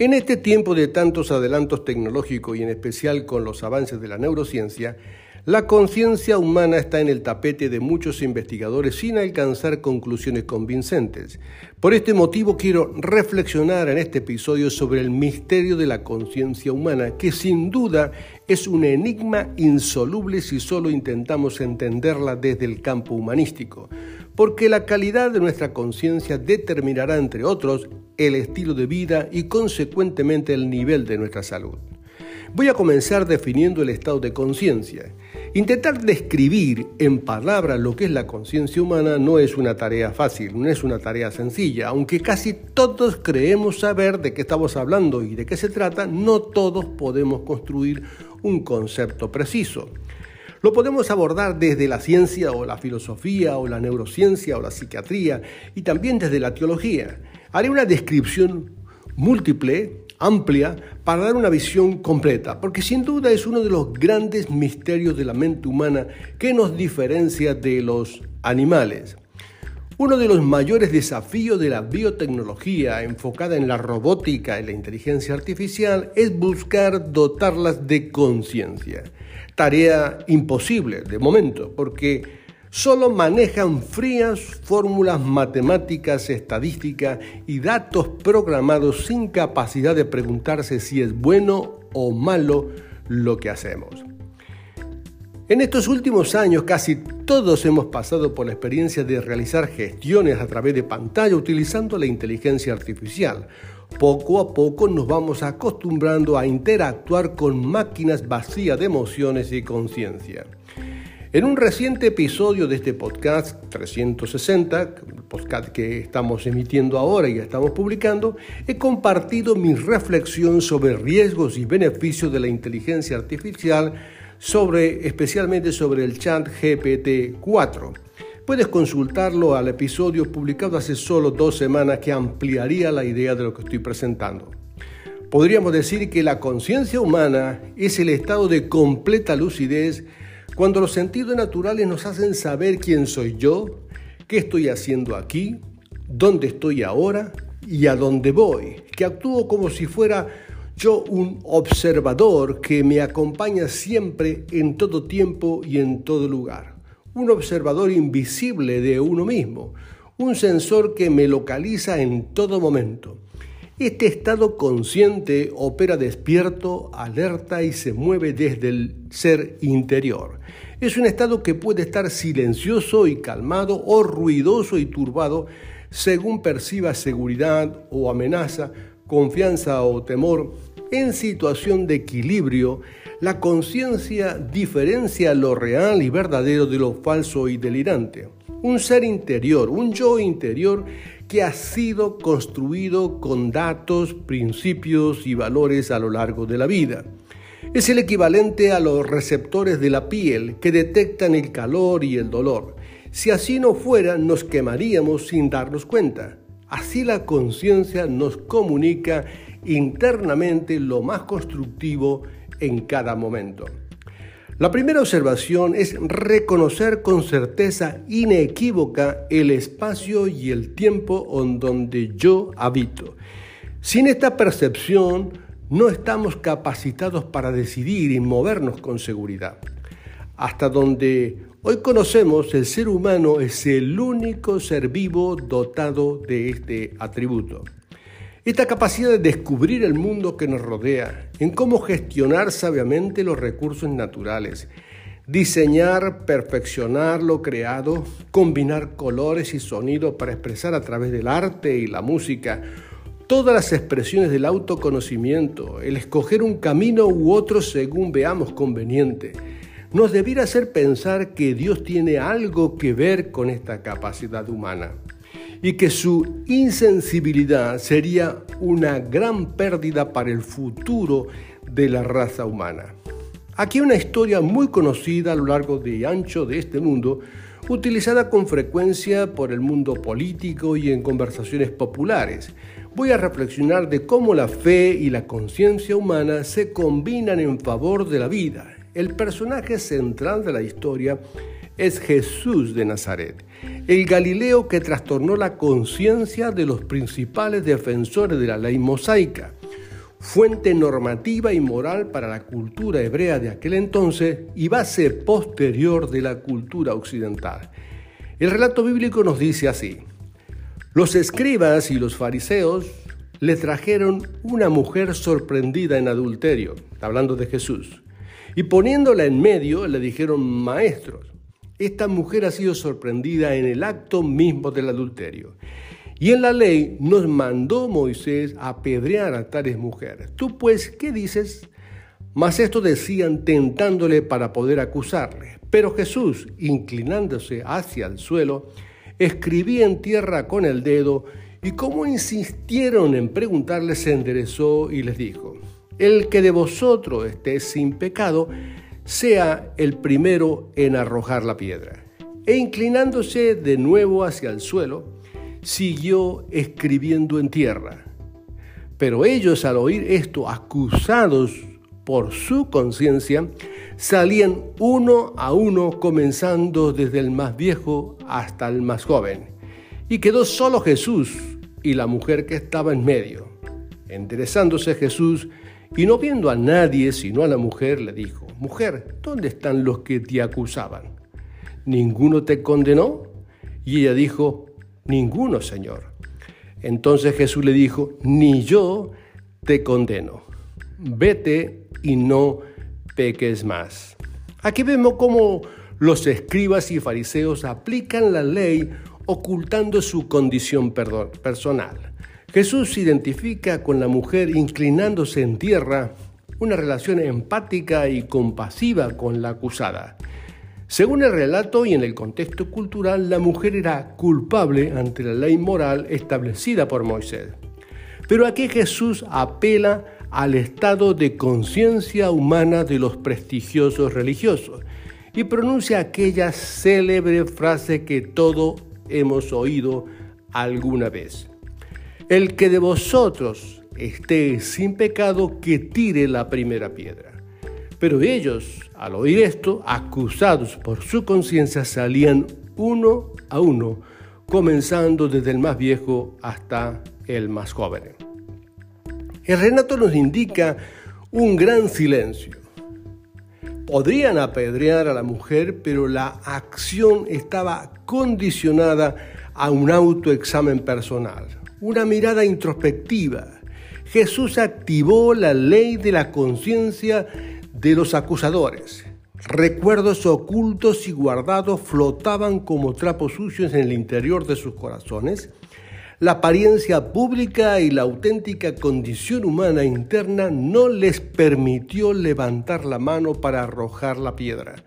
En este tiempo de tantos adelantos tecnológicos y en especial con los avances de la neurociencia, la conciencia humana está en el tapete de muchos investigadores sin alcanzar conclusiones convincentes. Por este motivo quiero reflexionar en este episodio sobre el misterio de la conciencia humana, que sin duda es un enigma insoluble si solo intentamos entenderla desde el campo humanístico porque la calidad de nuestra conciencia determinará, entre otros, el estilo de vida y consecuentemente el nivel de nuestra salud. Voy a comenzar definiendo el estado de conciencia. Intentar describir en palabras lo que es la conciencia humana no es una tarea fácil, no es una tarea sencilla. Aunque casi todos creemos saber de qué estamos hablando y de qué se trata, no todos podemos construir un concepto preciso. Lo podemos abordar desde la ciencia o la filosofía o la neurociencia o la psiquiatría y también desde la teología. Haré una descripción múltiple, amplia, para dar una visión completa, porque sin duda es uno de los grandes misterios de la mente humana que nos diferencia de los animales. Uno de los mayores desafíos de la biotecnología enfocada en la robótica y la inteligencia artificial es buscar dotarlas de conciencia tarea imposible de momento, porque solo manejan frías fórmulas matemáticas, estadísticas y datos programados sin capacidad de preguntarse si es bueno o malo lo que hacemos. En estos últimos años casi todos hemos pasado por la experiencia de realizar gestiones a través de pantalla utilizando la inteligencia artificial poco a poco nos vamos acostumbrando a interactuar con máquinas vacías de emociones y conciencia. En un reciente episodio de este podcast 360, el podcast que estamos emitiendo ahora y estamos publicando, he compartido mi reflexión sobre riesgos y beneficios de la inteligencia artificial, sobre, especialmente sobre el chat GPT-4. Puedes consultarlo al episodio publicado hace solo dos semanas que ampliaría la idea de lo que estoy presentando. Podríamos decir que la conciencia humana es el estado de completa lucidez cuando los sentidos naturales nos hacen saber quién soy yo, qué estoy haciendo aquí, dónde estoy ahora y a dónde voy, que actúo como si fuera yo un observador que me acompaña siempre en todo tiempo y en todo lugar un observador invisible de uno mismo, un sensor que me localiza en todo momento. Este estado consciente opera despierto, alerta y se mueve desde el ser interior. Es un estado que puede estar silencioso y calmado o ruidoso y turbado según perciba seguridad o amenaza, confianza o temor. En situación de equilibrio, la conciencia diferencia lo real y verdadero de lo falso y delirante. Un ser interior, un yo interior que ha sido construido con datos, principios y valores a lo largo de la vida. Es el equivalente a los receptores de la piel que detectan el calor y el dolor. Si así no fuera, nos quemaríamos sin darnos cuenta. Así la conciencia nos comunica internamente lo más constructivo en cada momento. La primera observación es reconocer con certeza inequívoca el espacio y el tiempo en donde yo habito. Sin esta percepción no estamos capacitados para decidir y movernos con seguridad. Hasta donde hoy conocemos, el ser humano es el único ser vivo dotado de este atributo. Esta capacidad de descubrir el mundo que nos rodea, en cómo gestionar sabiamente los recursos naturales, diseñar, perfeccionar lo creado, combinar colores y sonidos para expresar a través del arte y la música todas las expresiones del autoconocimiento, el escoger un camino u otro según veamos conveniente, nos debiera hacer pensar que Dios tiene algo que ver con esta capacidad humana y que su insensibilidad sería una gran pérdida para el futuro de la raza humana. Aquí una historia muy conocida a lo largo de ancho de este mundo, utilizada con frecuencia por el mundo político y en conversaciones populares. Voy a reflexionar de cómo la fe y la conciencia humana se combinan en favor de la vida. El personaje central de la historia es Jesús de Nazaret, el Galileo que trastornó la conciencia de los principales defensores de la ley mosaica, fuente normativa y moral para la cultura hebrea de aquel entonces y base posterior de la cultura occidental. El relato bíblico nos dice así, los escribas y los fariseos le trajeron una mujer sorprendida en adulterio, hablando de Jesús, y poniéndola en medio le dijeron, maestros, esta mujer ha sido sorprendida en el acto mismo del adulterio. Y en la ley nos mandó Moisés a apedrear a tales mujeres. Tú pues, ¿qué dices? Mas esto decían tentándole para poder acusarle. Pero Jesús, inclinándose hacia el suelo, escribía en tierra con el dedo y como insistieron en preguntarle, se enderezó y les dijo, el que de vosotros esté sin pecado, sea el primero en arrojar la piedra. E inclinándose de nuevo hacia el suelo, siguió escribiendo en tierra. Pero ellos al oír esto, acusados por su conciencia, salían uno a uno, comenzando desde el más viejo hasta el más joven. Y quedó solo Jesús y la mujer que estaba en medio. Enderezándose Jesús y no viendo a nadie sino a la mujer, le dijo, Mujer, ¿dónde están los que te acusaban? ¿Ninguno te condenó? Y ella dijo, Ninguno, Señor. Entonces Jesús le dijo, Ni yo te condeno. Vete y no peques más. Aquí vemos cómo los escribas y fariseos aplican la ley ocultando su condición personal. Jesús se identifica con la mujer inclinándose en tierra una relación empática y compasiva con la acusada. Según el relato y en el contexto cultural, la mujer era culpable ante la ley moral establecida por Moisés. Pero aquí Jesús apela al estado de conciencia humana de los prestigiosos religiosos y pronuncia aquella célebre frase que todos hemos oído alguna vez. El que de vosotros esté sin pecado, que tire la primera piedra. Pero ellos, al oír esto, acusados por su conciencia, salían uno a uno, comenzando desde el más viejo hasta el más joven. El Renato nos indica un gran silencio. Podrían apedrear a la mujer, pero la acción estaba condicionada a un autoexamen personal, una mirada introspectiva, Jesús activó la ley de la conciencia de los acusadores. Recuerdos ocultos y guardados flotaban como trapos sucios en el interior de sus corazones. La apariencia pública y la auténtica condición humana interna no les permitió levantar la mano para arrojar la piedra.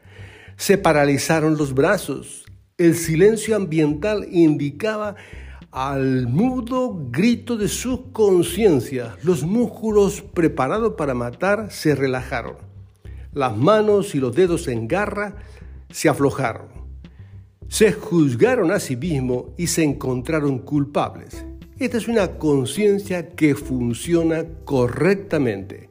Se paralizaron los brazos. El silencio ambiental indicaba al mudo grito de su conciencia, los músculos preparados para matar se relajaron. Las manos y los dedos en garra se aflojaron. Se juzgaron a sí mismos y se encontraron culpables. Esta es una conciencia que funciona correctamente,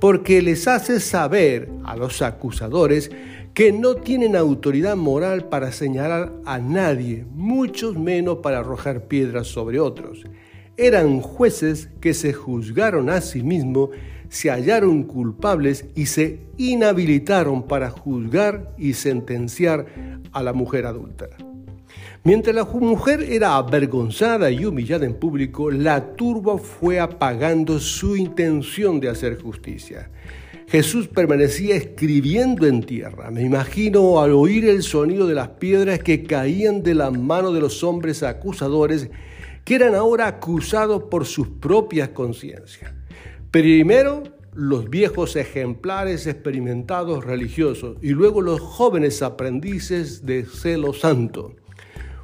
porque les hace saber a los acusadores que no tienen autoridad moral para señalar a nadie, mucho menos para arrojar piedras sobre otros. Eran jueces que se juzgaron a sí mismos se hallaron culpables y se inhabilitaron para juzgar y sentenciar a la mujer adúltera. Mientras la mujer era avergonzada y humillada en público, la turba fue apagando su intención de hacer justicia. Jesús permanecía escribiendo en tierra. Me imagino al oír el sonido de las piedras que caían de la mano de los hombres acusadores, que eran ahora acusados por sus propias conciencias. Primero los viejos ejemplares experimentados religiosos y luego los jóvenes aprendices de celo santo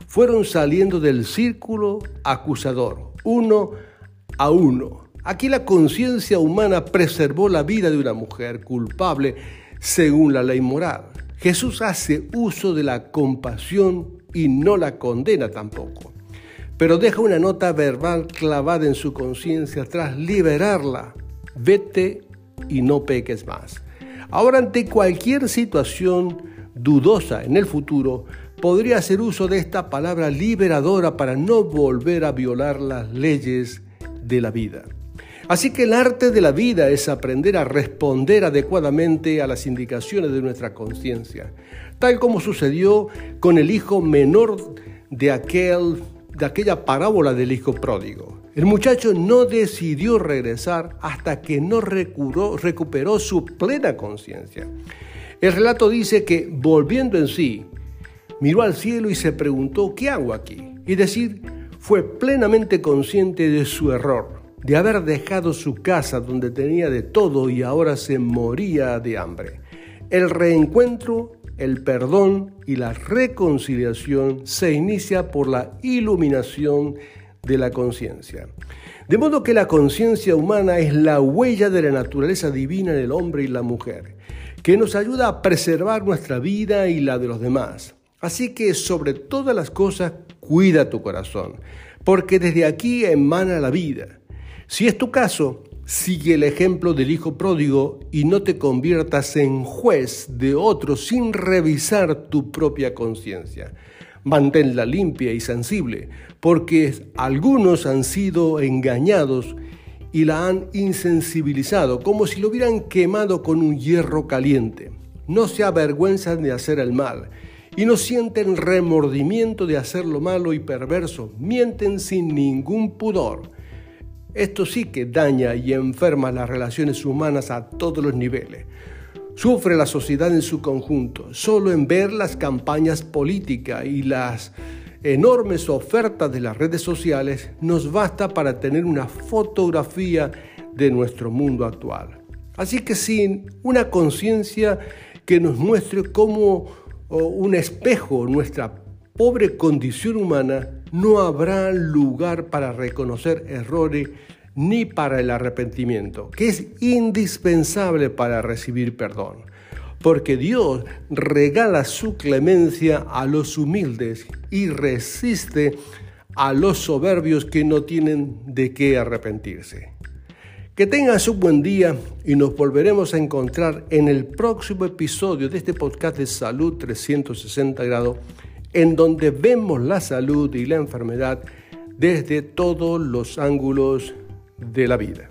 fueron saliendo del círculo acusador, uno a uno Aquí la conciencia humana preservó la vida de una mujer culpable según la ley moral. Jesús hace uso de la compasión y no la condena tampoco, pero deja una nota verbal clavada en su conciencia tras liberarla. Vete y no peques más. Ahora ante cualquier situación dudosa en el futuro, podría hacer uso de esta palabra liberadora para no volver a violar las leyes de la vida. Así que el arte de la vida es aprender a responder adecuadamente a las indicaciones de nuestra conciencia, tal como sucedió con el hijo menor de, aquel, de aquella parábola del hijo pródigo. El muchacho no decidió regresar hasta que no recuperó su plena conciencia. El relato dice que, volviendo en sí, miró al cielo y se preguntó, ¿qué hago aquí? Y decir, fue plenamente consciente de su error de haber dejado su casa donde tenía de todo y ahora se moría de hambre. El reencuentro, el perdón y la reconciliación se inicia por la iluminación de la conciencia. De modo que la conciencia humana es la huella de la naturaleza divina en el hombre y la mujer, que nos ayuda a preservar nuestra vida y la de los demás. Así que sobre todas las cosas, cuida tu corazón, porque desde aquí emana la vida. Si es tu caso, sigue el ejemplo del hijo pródigo y no te conviertas en juez de otros sin revisar tu propia conciencia. Manténla limpia y sensible, porque algunos han sido engañados y la han insensibilizado, como si lo hubieran quemado con un hierro caliente. No se avergüenzan de hacer el mal y no sienten remordimiento de hacer lo malo y perverso, mienten sin ningún pudor esto sí que daña y enferma las relaciones humanas a todos los niveles. Sufre la sociedad en su conjunto. Solo en ver las campañas políticas y las enormes ofertas de las redes sociales nos basta para tener una fotografía de nuestro mundo actual. Así que sin una conciencia que nos muestre como un espejo nuestra pobre condición humana, no habrá lugar para reconocer errores ni para el arrepentimiento, que es indispensable para recibir perdón. Porque Dios regala su clemencia a los humildes y resiste a los soberbios que no tienen de qué arrepentirse. Que tengas un buen día y nos volveremos a encontrar en el próximo episodio de este podcast de Salud 360 grados en donde vemos la salud y la enfermedad desde todos los ángulos de la vida.